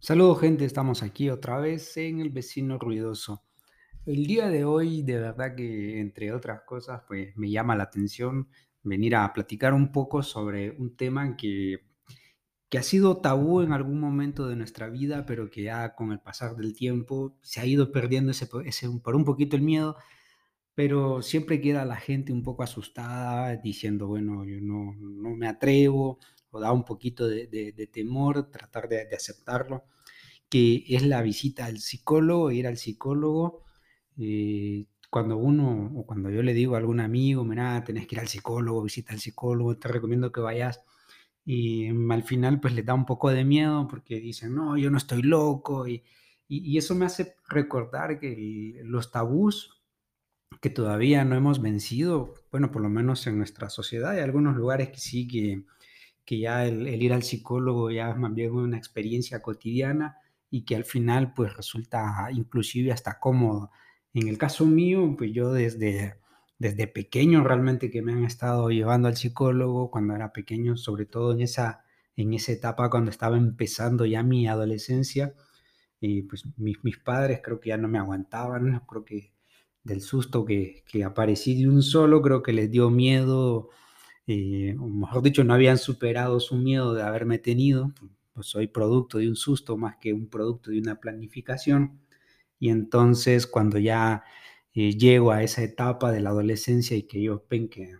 Saludos gente, estamos aquí otra vez en El Vecino Ruidoso. El día de hoy, de verdad que entre otras cosas, pues me llama la atención venir a platicar un poco sobre un tema que, que ha sido tabú en algún momento de nuestra vida, pero que ya con el pasar del tiempo se ha ido perdiendo ese, ese- por un poquito el miedo, pero siempre queda la gente un poco asustada diciendo, bueno, yo no, no me atrevo, o da un poquito de, temor tratar de aceptarlo que es la visita al psicólogo, ir al psicólogo. eh, cuando uno, o cuando yo le digo a algún amigo, mira, tenés que ir al psicólogo, visita al psicólogo, te recomiendo que vayas. Y mm, al final, pues les da un poco de miedo porque dicen, no, yo no estoy loco. Y, y- eso me hace recordar que los tabús que todavía no hemos vencido, bueno, por lo menos en nuestra sociedad, hay algunos lugares que sí que que ya el, ir al psicólogo ya es más bien una experiencia cotidiana y que al final pues resulta inclusive hasta cómodo. En el caso mío, pues yo desde, desde pequeño realmente que me han estado llevando al psicólogo cuando era pequeño, sobre todo en esa, en esa etapa cuando estaba empezando ya mi adolescencia, y pues mis, mis padres creo que ya no me aguantaban, creo que del susto que, que aparecí de un solo, creo que les dio miedo eh, o mejor dicho, no habían superado su miedo de haberme tenido, pues soy producto de un susto más que un producto de una planificación. Y entonces cuando ya eh, llego a esa etapa de la adolescencia y que ellos ven que,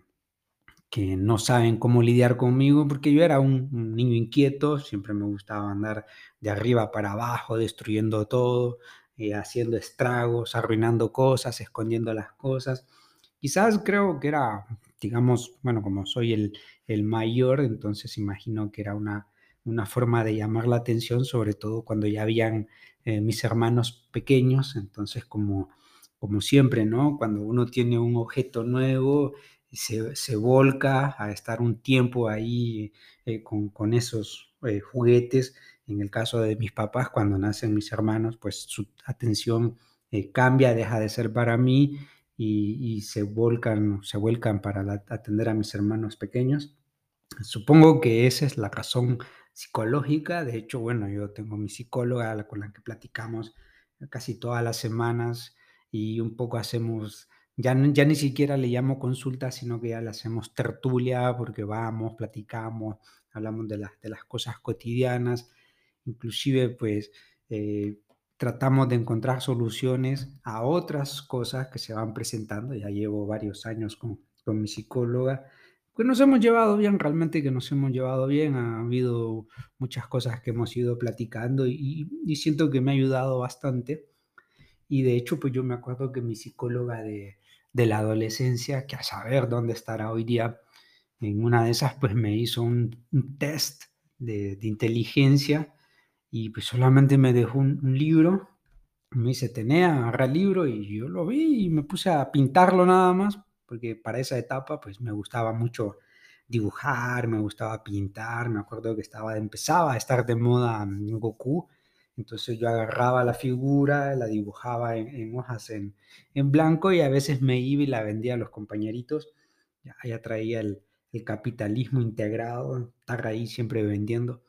que no saben cómo lidiar conmigo, porque yo era un, niño inquieto, siempre me gustaba andar de arriba para abajo, destruyendo todo, eh, haciendo estragos, arruinando cosas, escondiendo las cosas. Quizás creo que era, digamos, bueno, como soy el, el mayor, entonces imagino que era una, una forma de llamar la atención, sobre todo cuando ya habían eh, mis hermanos pequeños, entonces como, como siempre, ¿no? Cuando uno tiene un objeto nuevo, se, se volca a estar un tiempo ahí eh, con, con esos eh, juguetes. En el caso de mis papás, cuando nacen mis hermanos, pues su atención cambia, deja de ser para mí y, se vuelcan para atender a mis hermanos pequeños. Supongo que esa es la razón psicológica. De hecho, bueno, yo tengo mi psicóloga con la que platicamos casi todas las semanas y un poco hacemos, ya, ya ni siquiera le llamo consulta, sino que ya le hacemos tertulia porque vamos, platicamos, hablamos de las, de las cosas cotidianas, inclusive pues eh, tratamos de encontrar soluciones a otras cosas que se van presentando. Ya llevo varios años con, con mi psicóloga pues nos hemos llevado bien, realmente que nos hemos llevado bien. Ha habido muchas cosas que hemos ido platicando y, y siento que me ha ayudado bastante. Y de hecho, pues yo me acuerdo que mi psicóloga de, de la adolescencia, que a saber dónde estará hoy día, en una de esas, pues me hizo un, un test de, de inteligencia y pues solamente me dejó un, libro. Me dice, tenía, agarra el libro y yo lo vi y me puse a pintarlo nada más, porque para esa etapa pues me gustaba mucho dibujar, me gustaba pintar, me acuerdo que estaba, empezaba a estar de moda Goku, entonces yo agarraba la figura, la dibujaba en, en hojas en, en blanco y a veces me iba y la vendía a los compañeritos, ya, ya traía el, el capitalismo integrado, estar ahí siempre vendiendo.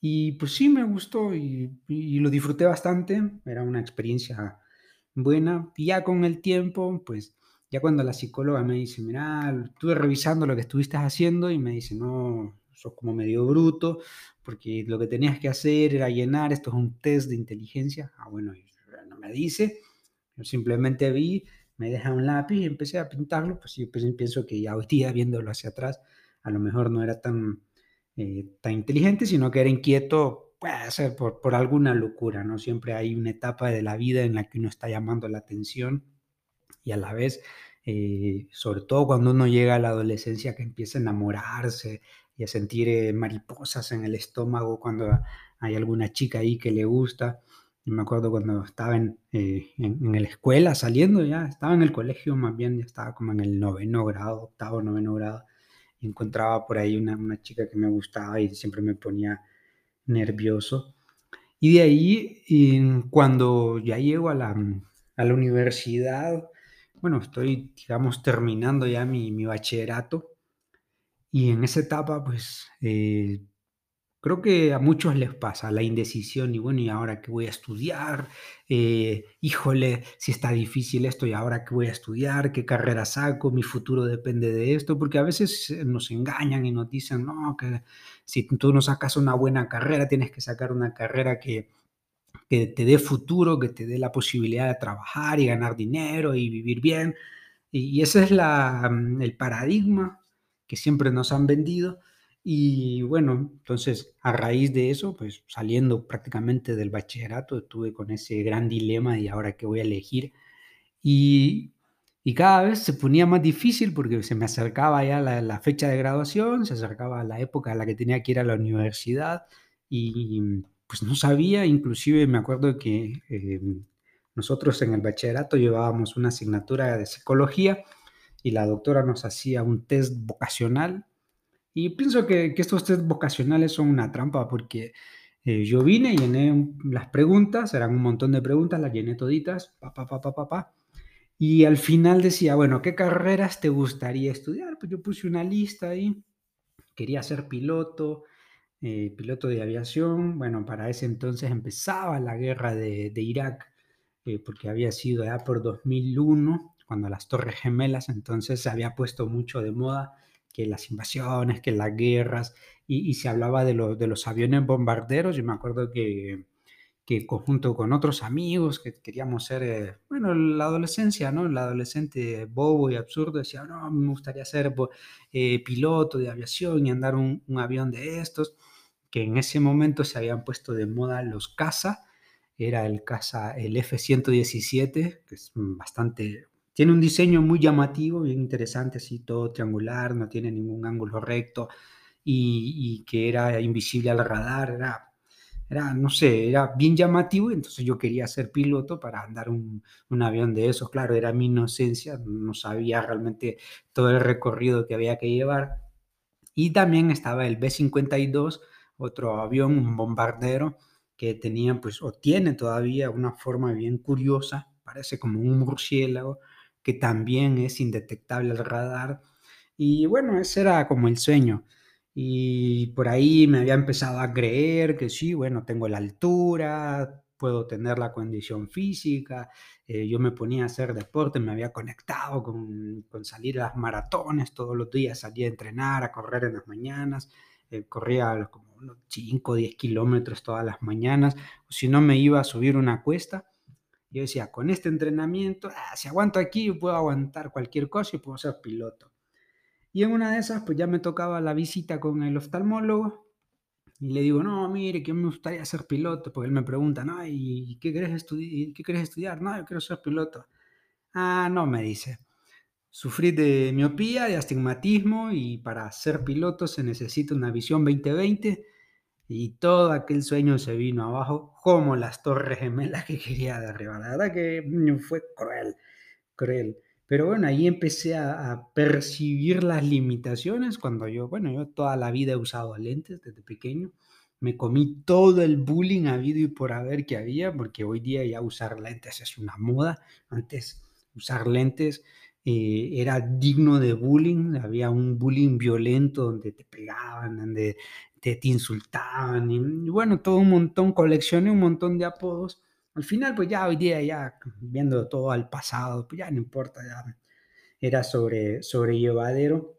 Y pues sí, me gustó y, lo disfruté bastante, era una experiencia buena. Y ya con el tiempo, pues ya cuando la psicóloga me dice, mira, estuve revisando lo que estuviste haciendo y me dice, no, sos como medio bruto, porque lo que tenías que hacer era llenar, esto es un test de inteligencia. Ah, bueno, no me dice, yo simplemente vi, me deja un lápiz y empecé a pintarlo, pues yo pues, pienso que ya hoy día viéndolo hacia atrás, a lo mejor no era tan eh, tan inteligente, sino que era inquieto, puede ser por, alguna locura, ¿no? Siempre hay una etapa de la vida en la que uno está llamando la atención y a la vez, eh, sobre todo cuando uno llega a la adolescencia, que empieza a enamorarse y a sentir eh, mariposas en el estómago cuando hay alguna chica ahí que le gusta. Y me acuerdo cuando estaba en, eh, en, la escuela, saliendo ya, estaba en el colegio más bien, ya estaba como en el noveno grado, octavo, noveno grado, encontraba por ahí una, una chica que me gustaba y siempre me ponía nervioso. Y de ahí, cuando ya llego a la, a la universidad, bueno, estoy, digamos, terminando ya mi, mi bachillerato y en esa etapa, pues, eh, Creo que a muchos les pasa la indecisión y bueno, ¿y ahora qué voy a estudiar? Eh, híjole, si está difícil esto y ahora qué voy a estudiar, qué carrera saco, mi futuro depende de esto, porque a veces eh, nos engañan y nos dicen, no, que si tú no sacas una buena carrera, tienes que sacar una carrera que, que te dé futuro, que te dé la posibilidad de trabajar y ganar dinero y vivir bien. Y, ese es la, mm, el paradigma que siempre nos han vendido. Y bueno, entonces a raíz de eso, pues saliendo prácticamente del bachillerato, estuve con ese gran dilema y ahora qué voy a elegir. Y, y cada vez se ponía más difícil porque se me acercaba ya la, fecha de graduación, se acercaba la época en la que tenía que ir a la universidad y pues no sabía, inclusive me acuerdo que eh, nosotros en el bachillerato llevábamos una asignatura de psicología y la doctora nos hacía un test vocacional y pienso que, estos test vocacionales son una trampa porque eh, yo vine, llené las preguntas, eran un montón de preguntas, las llené toditas, pa, pa, pa, pa, y al final decía, bueno, ¿qué carreras te gustaría estudiar? Pues yo puse una lista ahí, quería ser piloto, eh, piloto de aviación, bueno, para ese entonces empezaba la guerra de, de Irak, eh, porque había sido ya por 2001, cuando las Torres Gemelas, entonces se había puesto mucho de moda que las invasiones, que las guerras, y, se hablaba de, los aviones bombarderos. Yo me acuerdo que, que conjunto con otros amigos que queríamos ser, eh, bueno, la adolescencia, ¿no? El adolescente bobo y absurdo decía, no, me gustaría ser eh, piloto de aviación y andar un, un, avión de estos, que en ese momento se habían puesto de moda los caza, era el caza, el F-117, que es bastante tiene un diseño muy llamativo, bien interesante, así todo triangular, no tiene ningún ángulo recto y, que era invisible al radar, era, era, no sé, era bien llamativo, entonces yo quería ser piloto para andar un, un avión de esos, claro, era mi inocencia, no sabía realmente todo el recorrido que había que llevar. Y también estaba el B-52, otro avión, un bombardero, que tenía, pues, o tiene todavía una forma bien curiosa, parece como un murciélago, que también es indetectable al radar. Y bueno, ese era como el sueño. Y por ahí me había empezado a creer que sí, bueno, tengo la altura, puedo tener la condición física, eh, yo me ponía a hacer deporte, me había conectado con, con, salir a las maratones todos los días, salía a entrenar, a correr en las mañanas, eh, corría como unos 5 o 10 kilómetros todas las mañanas, si no me iba a subir una cuesta, yo decía, con este entrenamiento, ah, si aguanto aquí, puedo aguantar cualquier cosa y puedo ser piloto. Y en una de esas, pues ya me tocaba la visita con el oftalmólogo y le digo, no, mire, que me gustaría ser piloto, porque él me pregunta, no, ¿y qué querés, estudi qué querés estudiar? No, yo quiero ser piloto. Ah, no, me dice, sufrí de miopía, de astigmatismo y para ser piloto se necesita una visión 2020 y todo aquel sueño se vino abajo como las torres gemelas que quería derribar. La verdad que mm, fue cruel, cruel. Pero bueno, ahí empecé a, percibir las limitaciones cuando yo, bueno, yo toda la vida he usado lentes desde pequeño. Me comí todo el bullying habido y por haber que había, porque hoy día ya usar lentes es una moda. Antes usar lentes eh, era digno de bullying, había un bullying violento donde te pegaban, donde te, insultaban, y, bueno, todo un montón, coleccioné un montón de apodos. Al final, pues ya hoy día, ya viendo todo al pasado, pues ya no importa, ya era sobre, sobrellevadero.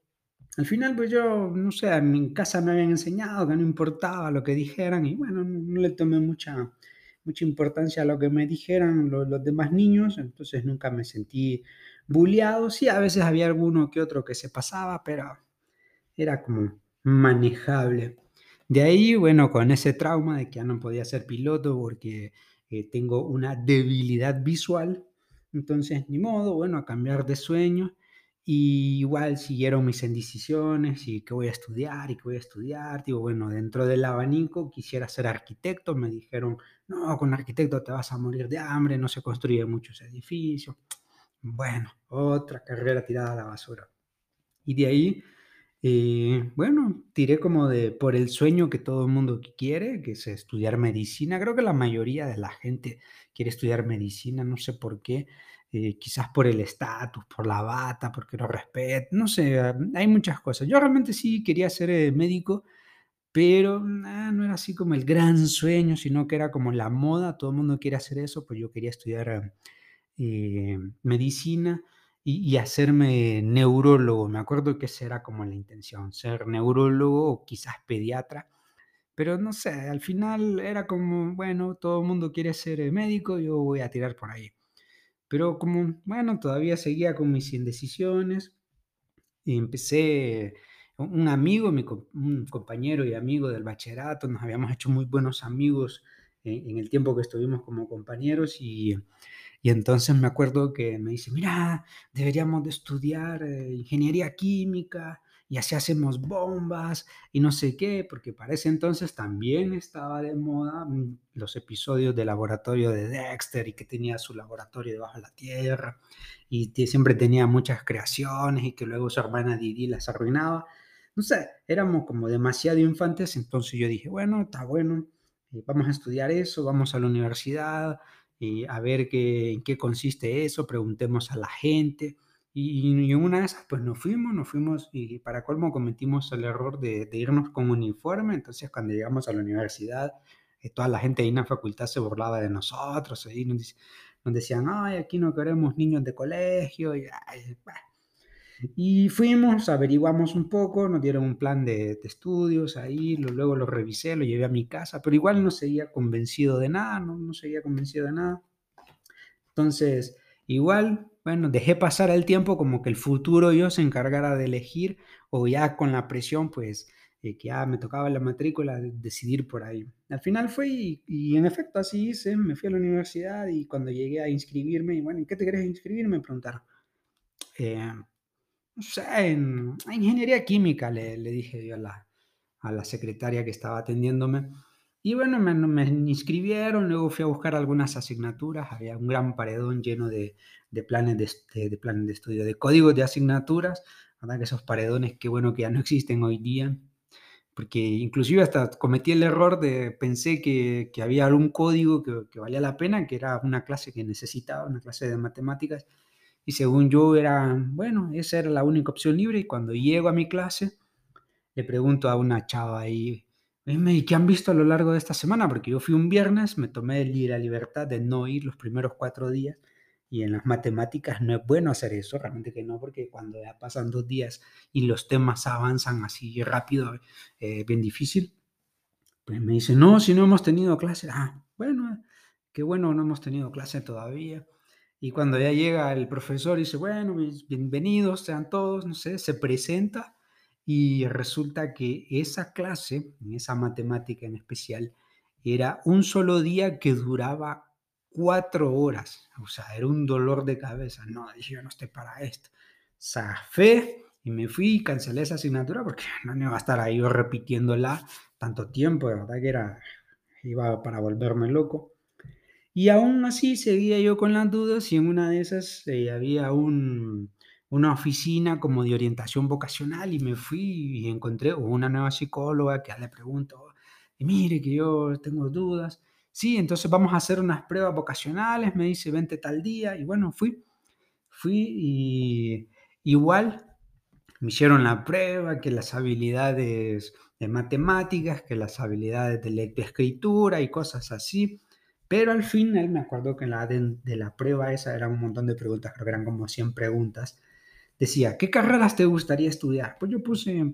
Al final, pues yo, no sé, en mi casa me habían enseñado que no importaba lo que dijeran y bueno, no, le tomé mucha, mucha importancia a lo que me dijeran los, los demás niños, entonces nunca me sentí bulleado. Sí, a veces había alguno que otro que se pasaba, pero era como manejable. De ahí, bueno, con ese trauma de que ya no podía ser piloto porque eh, tengo una debilidad visual, entonces ni modo, bueno, a cambiar de sueño. Y igual siguieron mis indecisiones y qué voy a estudiar y qué voy a estudiar. Digo, bueno, dentro del abanico quisiera ser arquitecto. Me dijeron, no, con arquitecto te vas a morir de hambre, no se construyen muchos edificios. Bueno, otra carrera tirada a la basura. Y de ahí eh, bueno, tiré como de por el sueño que todo el mundo quiere, que es estudiar medicina. Creo que la mayoría de la gente quiere estudiar medicina, no sé por qué. Eh, quizás por el estatus, por la bata, porque lo respeto, no sé, hay muchas cosas. Yo realmente sí quería ser eh, médico, pero ah, no era así como el gran sueño, sino que era como la moda, todo el mundo quiere hacer eso, pues yo quería estudiar eh, medicina y, hacerme neurólogo. Me acuerdo que esa era como la intención, ser neurólogo o quizás pediatra, pero no sé, al final era como, bueno, todo el mundo quiere ser eh, médico, yo voy a tirar por ahí. Pero como, bueno, todavía seguía con mis indecisiones y empecé, un amigo, mi un compañero y amigo del bachillerato, nos habíamos hecho muy buenos amigos en en el tiempo que estuvimos como compañeros y y entonces me acuerdo que me dice: "Mira, deberíamos de estudiar, eh, ingeniería química y así hacemos bombas y no sé qué", porque para ese entonces también estaba de moda, mm, los episodios de Laboratorio de Dexter y que tenía su laboratorio debajo de la tierra y siempre tenía muchas creaciones y que luego su hermana Didi las arruinaba. No sé, éramos como demasiado infantes, entonces yo dije: "Bueno, está bueno, eh, vamos a estudiar eso, vamos a la universidad, y a ver qué, en qué consiste eso, preguntemos a la gente. Y, y una de esas, pues nos fuimos, nos fuimos y para colmo cometimos el error de, de irnos con uniforme. Entonces, cuando llegamos a la universidad, eh, toda la gente ahí en la facultad se burlaba de nosotros, ahí nos, nos decían, ay, aquí no queremos niños de colegio. Y, ay, bah, y fuimos, averiguamos un poco, nos dieron un plan de, estudios ahí, luego lo revisé, lo llevé a mi casa, pero igual no seguía convencido de nada, no, no seguía convencido de nada. Entonces, igual, bueno, dejé pasar el tiempo como que el futuro yo se encargara de elegir o ya con la presión, pues, que ya me tocaba la matrícula, de- decidir por ahí. Al final fue y, y en efecto así hice, me fui a la universidad y cuando llegué a inscribirme, y bueno, ¿en qué te querés inscribir? Me preguntaron. Eh, no sé, en ingeniería química, le le dije yo a la a la secretaria que estaba atendiéndome. Y bueno, me me inscribieron, luego fui a buscar algunas asignaturas, había un gran paredón lleno de de planes de est de planes de estudio, de códigos de asignaturas, verdad que esos paredones, qué bueno que ya no existen hoy día, porque inclusive hasta cometí el error de pensé que que había algún código que que valía la pena, que era una clase que necesitaba, una clase de matemáticas, y según yo era, bueno, esa era la única opción libre, y cuando llego a mi clase, le pregunto a una chava ahí, ¿y qué han visto a lo largo de esta semana? Porque yo fui un viernes, me tomé la libertad de no ir los primeros cuatro días, y en las matemáticas no es bueno hacer eso, realmente que no, porque cuando ya pasan dos días y los temas avanzan así rápido, eh, bien difícil. Pues me dice, no, si no hemos tenido clase. Ah, bueno, qué bueno, no hemos tenido clase todavía. Y cuando ya llega el profesor dice, bueno, bienvenidos sean todos, no sé, se presenta y resulta que esa clase, esa matemática en especial, era un solo día que duraba cuatro horas. O sea, era un dolor de cabeza. No, yo no estoy para esto. Zafé y me fui y cancelé esa asignatura porque no me iba a estar ahí yo repitiéndola tanto tiempo, de verdad que era, iba para volverme loco. Y aún así seguía yo con las dudas y en una de esas eh, había un, una oficina como de orientación vocacional y me fui y encontré una nueva psicóloga que le pregunto, mire que yo tengo dudas. Sí, entonces vamos a hacer unas pruebas vocacionales, me dice, vente tal día. Y bueno, fui, fui y igual me hicieron la prueba, que las habilidades de matemáticas, que las habilidades de lectoescritura y cosas así. Pero al final me acuerdo que en la de, la prueba esa eran un montón de preguntas, creo que eran como 100 preguntas. Decía, ¿qué carreras te gustaría estudiar? Pues yo puse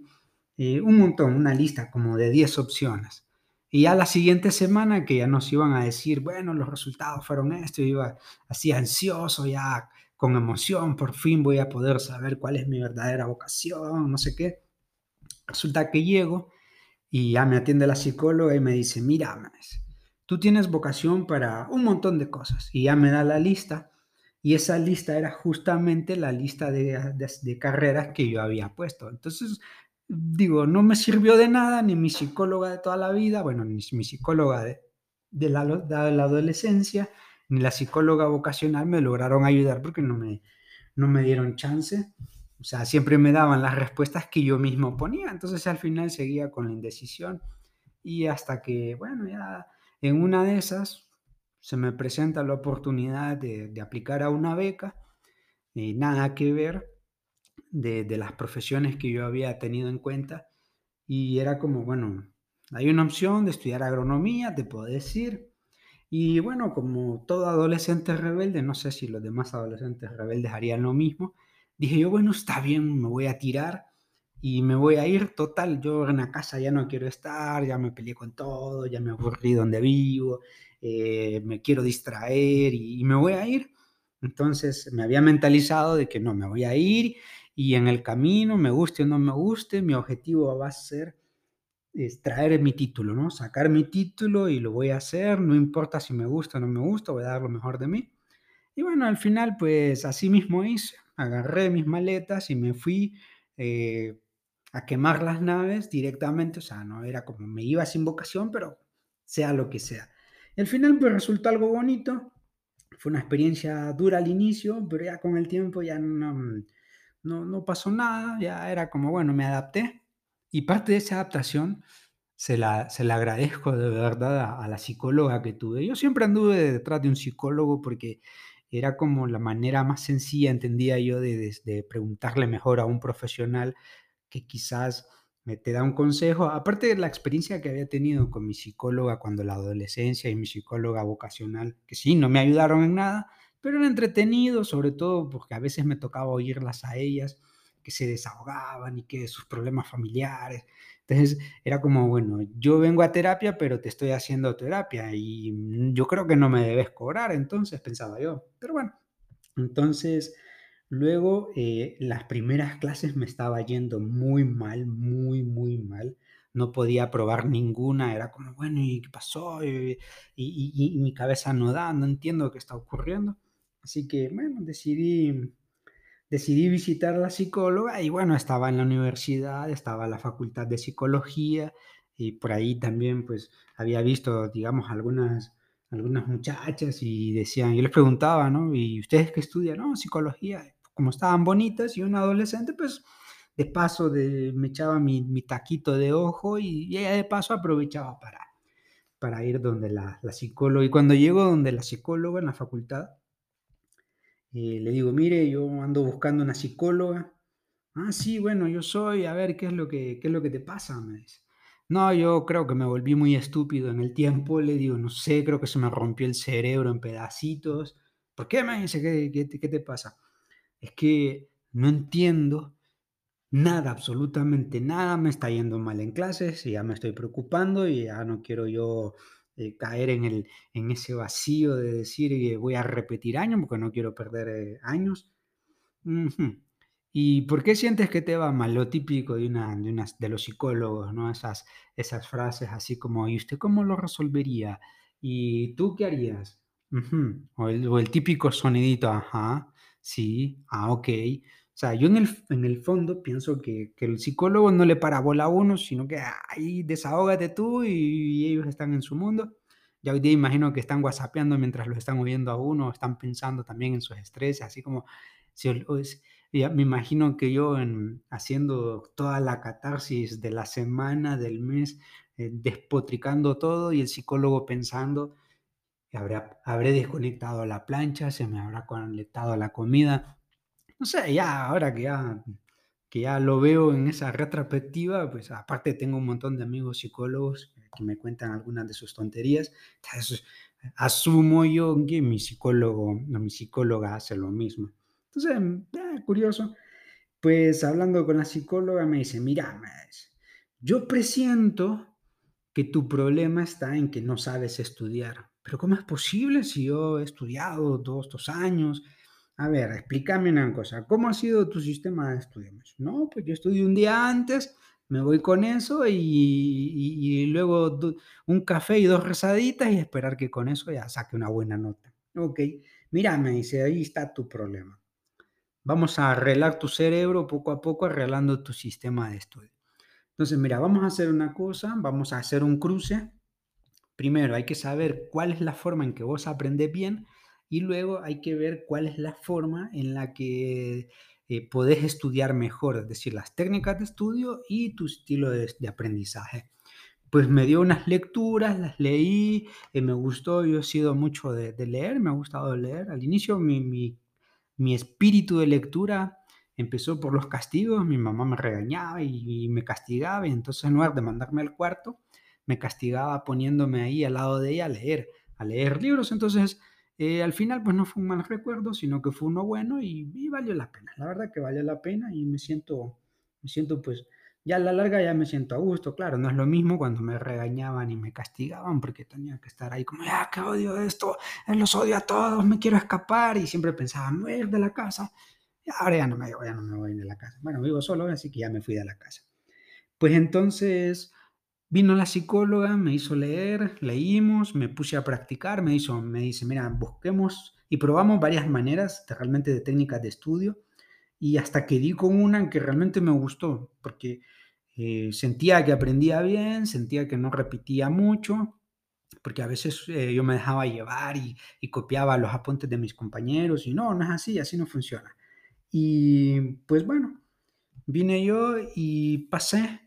eh, un montón, una lista como de 10 opciones. Y ya la siguiente semana que ya nos iban a decir, bueno, los resultados fueron esto, iba así ansioso, ya con emoción, por fin voy a poder saber cuál es mi verdadera vocación, no sé qué. Resulta que llego y ya me atiende la psicóloga y me dice, mira, Maes, tú tienes vocación para un montón de cosas. Y ya me da la lista. Y esa lista era justamente la lista de, carreras que yo había puesto. Entonces, digo, no me sirvió de nada ni mi psicóloga de toda la vida, bueno, ni mi psicóloga de, de la, de la adolescencia, ni la psicóloga vocacional me lograron ayudar porque no me, no me dieron chance. O sea, siempre me daban las respuestas que yo mismo ponía. Entonces al final seguía con la indecisión y hasta que, bueno, ya en una de esas se me presenta la oportunidad de, aplicar a una beca y nada que ver de las profesiones que yo había tenido en cuenta y era como, bueno, hay una opción de estudiar agronomía, te puedo decir. Y bueno, como todo adolescente rebelde, no sé si los demás adolescentes rebeldes harían lo mismo, dije yo, bueno, está bien, me voy a tirar y me voy a ir. Total, yo en la casa ya no quiero estar, ya me peleé con todo, ya me aburrí donde vivo, eh, me quiero distraer y, me voy a ir. Entonces me había mentalizado de que no, me voy a ir y en el camino, me guste o no me guste, mi objetivo va a ser es traer mi título, ¿no? Sacar mi título y lo voy a hacer, no importa si me gusta o no me gusta, voy a dar lo mejor de mí. Y bueno, al final, pues así mismo hice, agarré mis maletas y me fui eh, a quemar las naves directamente, o sea, no era como me iba sin vocación, pero sea lo que sea. al final, pues resultó algo bonito, fue una experiencia dura al inicio, pero ya con el tiempo ya no, no, no pasó nada, ya era como, bueno, me adapté. Y parte de esa adaptación se la, se la agradezco de verdad a, a la psicóloga que tuve. Yo siempre anduve detrás de un psicólogo porque era como la manera más sencilla, entendía yo, de, de, preguntarle mejor a un profesional que quizás me te da un consejo, aparte de la experiencia que había tenido con mi psicóloga cuando la adolescencia y mi psicóloga vocacional, que sí, no me ayudaron en nada, pero era entretenido, sobre todo porque a veces me tocaba oírlas a ellas, que se desahogaban y que sus problemas familiares. Entonces era como, bueno, yo vengo a terapia, pero te estoy haciendo terapia y yo creo que no me debes cobrar, entonces pensaba yo. Pero bueno, entonces luego eh, las primeras clases me estaba yendo muy mal, muy, muy mal. No podía probar ninguna, era como, bueno, ¿y qué pasó? Y, y mi cabeza no da, no entiendo qué está ocurriendo. Así que, bueno, decidí decidí visitar a la psicóloga y bueno, estaba en la universidad, estaba en la facultad de psicología y por ahí también pues había visto, digamos, algunas, algunas muchachas y decían, yo les preguntaba, ¿no? ¿Y ustedes qué estudian? No, psicología. Como estaban bonitas y un adolescente, pues de paso de, me echaba mi, taquito de ojo y, ella de paso aprovechaba para, para ir donde la, la psicóloga. Y cuando llego donde la psicóloga en la facultad, eh, le digo, mire, yo ando buscando una psicóloga. Ah, sí, bueno, yo soy, a ver, ¿qué es lo que, qué es lo que te pasa? Me dice. No, yo creo que me volví muy estúpido en el tiempo, le digo, no sé, creo que se me rompió el cerebro en pedacitos. ¿Por qué me dice? ¿Qué, qué, qué te pasa? Es que no entiendo nada, absolutamente nada, me está yendo mal en clases y ya me estoy preocupando y ya no quiero yo eh, caer en, el, en ese vacío de decir que voy a repetir años porque no quiero perder eh, años. ¿Y por qué sientes que te va mal? Lo típico de, una, de, de los psicólogos, ¿no? Esas, esas frases así como, ¿y usted cómo lo resolvería? ¿Y tú qué harías? o, el, o, el, típico sonidito, ajá, sí, ah, ok. O sea, yo en el, en el fondo pienso que, que, el psicólogo no le para bola a uno, sino que ahí desahógate tú y, ellos están en su mundo. Ya hoy día imagino que están whatsappeando mientras lo están oyendo a uno, están pensando también en sus estreses, así como, si, ya me imagino que yo en, haciendo toda la catarsis de la semana, del mes, eh, despotricando todo y el psicólogo pensando, habré, habré desconectado la plancha, se me habrá conectado la comida, no sé, ya ahora que ya, que ya lo veo en esa retrospectiva, pues aparte tengo un montón de amigos psicólogos que me cuentan algunas de sus tonterías. Entonces, asumo yo que mi psicólogo o mi psicóloga hace lo mismo. Entonces, eh, curioso. Pues hablando con la psicóloga me dice, mira, yo presiento que tu problema está en que no sabes estudiar. Pero ¿cómo es posible si yo he estudiado todos estos años? A ver, explícame una cosa. ¿Cómo ha sido tu sistema de estudios? No, pues yo estudio un día antes, me voy con eso y, luego un café y dos rezaditas y esperar que con eso ya saque una buena nota. Ok, mira, me dice, ahí está tu problema. Vamos a arreglar tu cerebro poco a poco, arreglando tu sistema de estudio. Entonces, mira, vamos a hacer una cosa, vamos a hacer un cruce. Primero, hay que saber cuál es la forma en que vos aprendes bien y luego hay que ver cuál es la forma en la que eh, podés estudiar mejor, es decir, las técnicas de estudio y tu estilo de, aprendizaje. Pues me dio unas lecturas, las leí, eh, me gustó, yo he sido mucho de, leer, me ha gustado leer. Al inicio mi, mi, mi, espíritu de lectura empezó por los castigos, mi mamá me regañaba y, me castigaba y entonces en lugar de mandarme al cuarto, me castigaba poniéndome ahí al lado de ella a leer, a leer libros. Entonces, eh, al final, pues no fue un mal recuerdo, sino que fue uno bueno y, y, valió la pena. La verdad que valió la pena y me siento, me siento pues ya a la larga ya me siento a gusto, claro, no es lo mismo cuando me regañaban y me castigaban porque tenía que estar ahí como, ya, que odio esto, eh, los odio a todos, me quiero escapar y siempre pensaba, no ir de la casa. Y ahora ya no, me, ya no me voy de la casa. Bueno, vivo solo, así que ya me fui de la casa. Pues entonces vino la psicóloga, me hizo leer, leímos, me puse a practicar, me, hizo, me dice, mira, busquemos y probamos varias maneras de, realmente de técnicas de estudio y hasta que di con una que realmente me gustó, porque eh, sentía que aprendía bien, sentía que no repetía mucho, porque a veces eh, yo me dejaba llevar y, y, copiaba los apuntes de mis compañeros y no, no es así, así no funciona. Y pues bueno, vine yo y pasé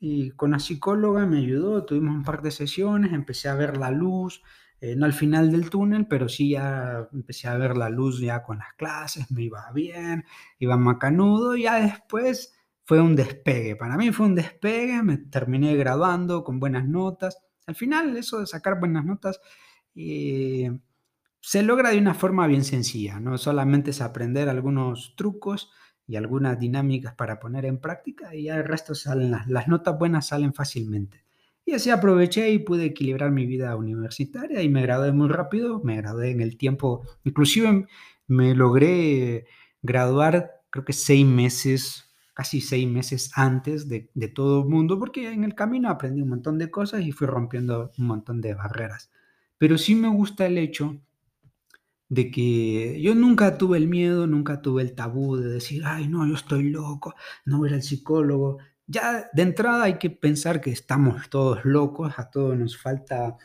y con la psicóloga me ayudó, tuvimos un par de sesiones, empecé a ver la luz, eh, no al final del túnel, pero sí ya empecé a ver la luz ya con las clases, me iba bien, iba macanudo, y ya después fue un despegue. Para mí fue un despegue, me terminé graduando con buenas notas. Al final, eso de sacar buenas notas eh, se logra de una forma bien sencilla, no solamente es aprender algunos trucos y algunas dinámicas para poner en práctica y ya el resto salen, las, las notas buenas salen fácilmente. Y así aproveché y pude equilibrar mi vida universitaria y me gradué muy rápido, me gradué en el tiempo, inclusive me logré graduar creo que seis meses casi seis meses antes de, todo el mundo, porque en el camino aprendí un montón de cosas y fui rompiendo un montón de barreras. Pero sí me gusta el hecho de que yo nunca tuve el miedo, nunca tuve el tabú de decir, ay, no, yo estoy loco, no voy al psicólogo. Ya de entrada hay que pensar que estamos todos locos, a todos nos falta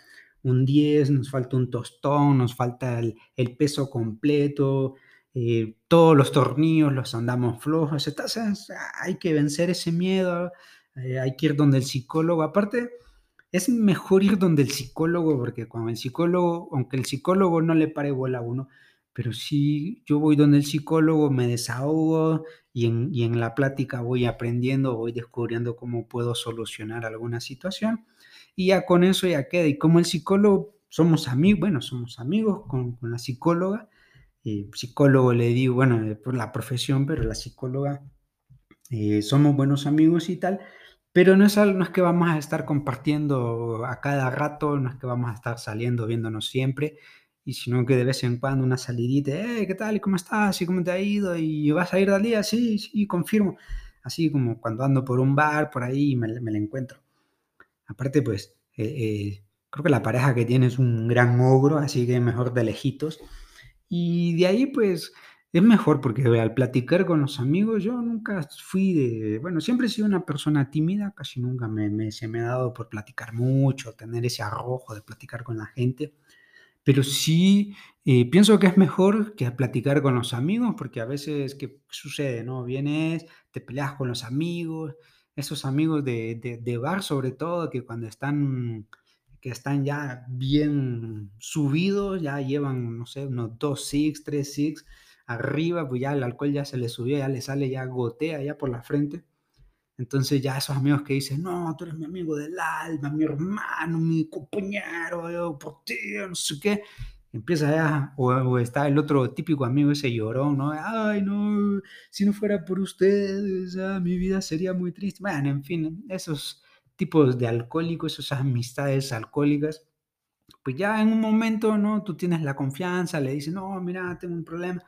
un 10, nos falta un tostón, nos falta el, el peso completo, eh, todos los tornillos los andamos flojos, entonces hay que vencer ese miedo, eh, hay que ir donde el psicólogo, aparte es mejor ir donde el psicólogo, porque cuando el psicólogo, aunque el psicólogo no le pare bola a uno, pero si yo voy donde el psicólogo, me desahogo y en, y en la plática voy aprendiendo, voy descubriendo cómo puedo solucionar alguna situación. Y ya con eso ya queda. Y como el psicólogo somos amigos, bueno, somos amigos con, con la psicóloga, eh, psicólogo le digo, bueno, eh, por la profesión, pero la psicóloga, eh, somos buenos amigos y tal, pero no es, no es que vamos a estar compartiendo a cada rato, no es que vamos a estar saliendo, viéndonos siempre, y sino que de vez en cuando una salidita, eh, ¿qué tal? ¿Cómo estás? ¿Y cómo te ha ido? ¿Y vas a ir al día? Sí, sí, confirmo. Así como cuando ando por un bar, por ahí, me, me la encuentro. Aparte, pues, creo que la pareja que tiene es un gran ogro, así que mejor de lejitos. Y de ahí, pues, es mejor porque al platicar con los amigos, yo nunca fui de, bueno, siempre he sido una persona tímida, casi nunca me, se me ha dado por platicar mucho, tener ese arrojo de platicar con la gente, pero sí eh, pienso que es mejor que platicar con los amigos, porque a veces, ¿qué sucede? ¿No? Vienes, te peleas con los amigos, esos amigos de, de, de bar sobre todo, que cuando están que están ya bien subidos, ya llevan, no sé, unos 2 six, 3 six arriba, pues ya el alcohol ya se le subió, ya le sale, ya gotea ya por la frente. Entonces ya esos amigos que dicen, no, tú eres mi amigo del alma, mi hermano, mi compañero, yo por ti, no sé qué. Empieza ya, o, está el otro típico amigo ese llorón, ¿no? Ay, no, si no fuera por ustedes, mi vida sería muy triste. Bueno, en fin, esos tipos de alcohólicos, esas amistades alcohólicas, pues ya en un momento, ¿no? Tú tienes la confianza, le dices, no, mira, tengo un problema.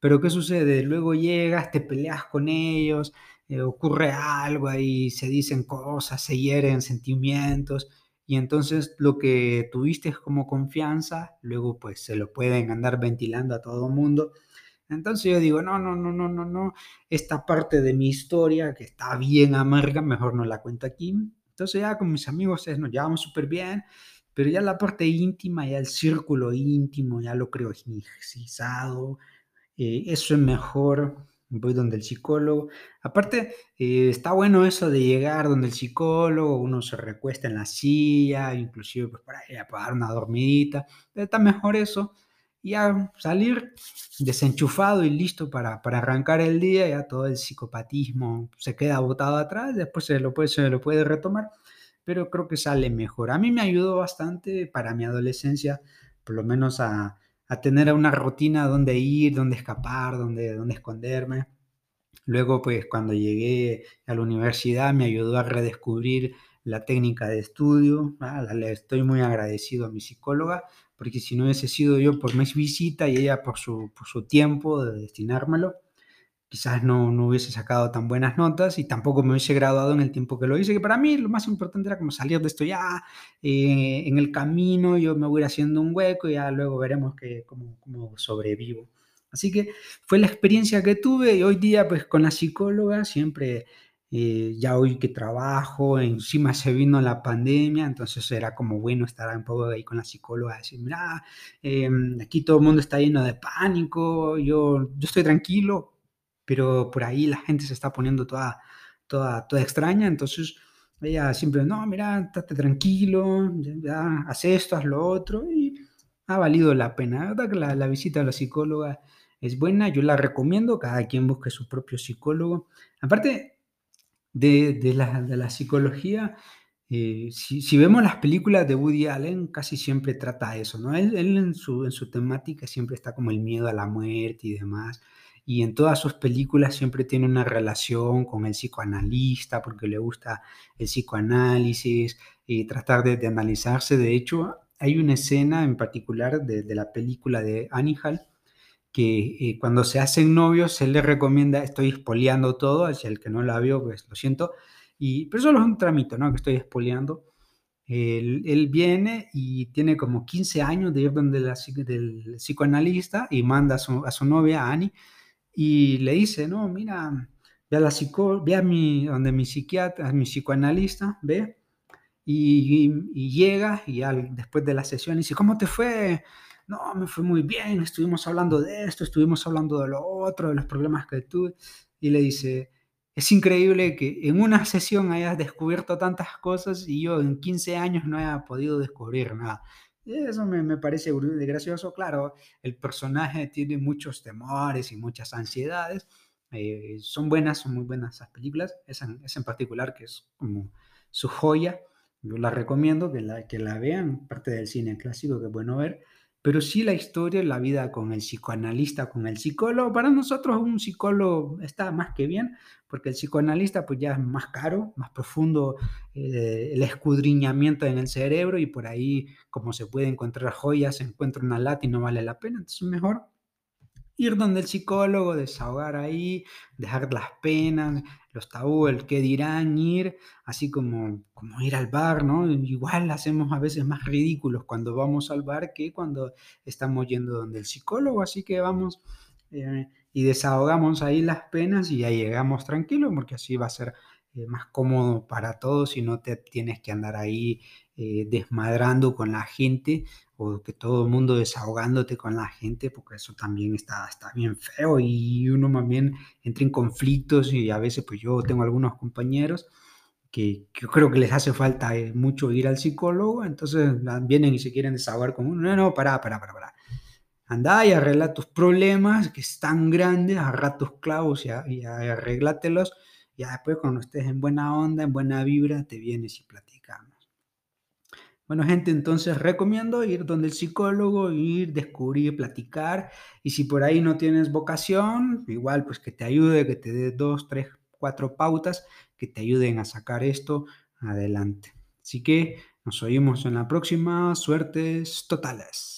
Pero ¿qué sucede? Luego llegas, te peleas con ellos, eh, ocurre algo ahí, se dicen cosas, se hieren sentimientos, y entonces lo que tuviste como confianza, luego pues se lo pueden andar ventilando a todo el mundo. Entonces yo digo, no, no, no, no, no, no, esta parte de mi historia que está bien amarga, mejor no la cuento aquí, entonces ya con mis amigos nos llevamos súper bien, pero ya la parte íntima, ya el círculo íntimo, ya lo creo eh, eso es mejor, voy donde el psicólogo. Aparte, eh, está bueno eso de llegar donde el psicólogo, uno se recuesta en la silla, inclusive pues para ir a dar una dormidita, está mejor eso y a salir desenchufado y listo para, para, arrancar el día, ya todo el psicopatismo se queda botado atrás, después se lo puede, se lo puede retomar. pero creo que sale mejor. A mí me ayudó bastante para mi adolescencia, por lo menos a, tener una rutina donde ir, donde escapar, donde, donde esconderme. Luego, pues cuando llegué a la universidad me ayudó a redescubrir la técnica de estudio. Le estoy muy agradecido a mi psicóloga, porque si no hubiese sido yo por mi visita y ella por su, por su tiempo de destinármelo, quizás no, no hubiese sacado tan buenas notas y tampoco me hubiese graduado en el tiempo que lo hice, que para mí lo más importante era como salir de esto ya, eh, en el camino yo me voy haciendo un hueco y ya luego veremos que, cómo, cómo sobrevivo. Así que fue la experiencia que tuve y hoy día pues con la psicóloga siempre, eh, ya hoy que trabajo, encima se vino la pandemia, entonces era como bueno estar un poco ahí con la psicóloga, decir, mira, em, aquí todo el mundo está lleno de pánico, yo, yo estoy tranquilo, pero por ahí la gente se está poniendo toda, toda, toda extraña, entonces ella siempre, no, mira, estate tranquilo, ya, haz esto, haz lo otro, y ha valido la pena. La la visita a la psicóloga es buena, yo la recomiendo, cada quien busque su propio psicólogo. Aparte de, de, la, de la, psicología, eh, si, si, vemos las películas de Woody Allen, casi siempre trata eso, ¿no? Él, él en, su, en, su, temática siempre está como el miedo a la muerte y demás. Y en todas sus películas siempre tiene una relación con el psicoanalista, porque le gusta el psicoanálisis y tratar de, de analizarse. De hecho, hay una escena en particular de, de la película de Annie Hall, que eh, cuando se hacen novios se le recomienda, estoy espoleando todo, hacia el que no la vio, pues lo siento, y, pero solo es un tramito, ¿no? Que estoy espoleando. Él, él, viene y tiene como 15 años de ir donde la, del psicoanalista y manda a su, a su novia, Annie, y le dice, no, mira, ve a la psico, ve a mi, donde mi psiquiatra, mi psicoanalista, ve, y, y, llega y al, después de la sesión dice, ¿cómo te fue? no, me fue muy bien, estuvimos hablando de esto, estuvimos hablando de lo otro, de los problemas que tuve. Y le dice, es increíble que en una sesión hayas descubierto tantas cosas y yo en 15 años no haya podido descubrir nada. Eso me, me parece gracioso. Claro, el personaje tiene muchos temores y muchas ansiedades. Eh, son buenas, son muy buenas esas películas. Esa, en particular que es como su joya. Yo la recomiendo que la, que la vean, parte del cine clásico que es bueno ver pero sí la historia, la vida con el psicoanalista, con el psicólogo. Para nosotros un psicólogo está más que bien, porque el psicoanalista pues ya es más caro, más profundo eh, el escudriñamiento en el cerebro y por ahí como se puede encontrar joyas, se encuentra una lata y no vale la pena. Entonces mejor ir donde el psicólogo, desahogar ahí, dejar las penas, los tabú, el qué dirán, ir, así como, como ir al bar, ¿no? Igual hacemos a veces más ridículos cuando vamos al bar que cuando estamos yendo donde el psicólogo, así que vamos eh, y desahogamos ahí las penas y ya llegamos tranquilos, porque así va a ser eh, más cómodo para todos y no te tienes que andar ahí eh, desmadrando con la gente o que todo el mundo desahogándote con la gente, porque eso también está, está bien feo y uno más bien entra en conflictos y a veces pues yo tengo algunos compañeros que, yo creo que les hace falta eh, mucho ir al psicólogo, entonces vienen y se quieren desahogar con uno, no, no, para, para, para, para. Anda y arregla tus problemas, que están grandes, agarra tus clavos y, y arréglatelos. Ya después cuando estés en buena onda, en buena vibra, te vienes y platicamos. Bueno, gente, entonces recomiendo ir donde el psicólogo, ir, descubrir, platicar. Y si por ahí no tienes vocación, igual pues que te ayude, que te dé dos, tres, cuatro pautas que te ayuden a sacar esto adelante. Así que nos oímos en la próxima. Suertes totales.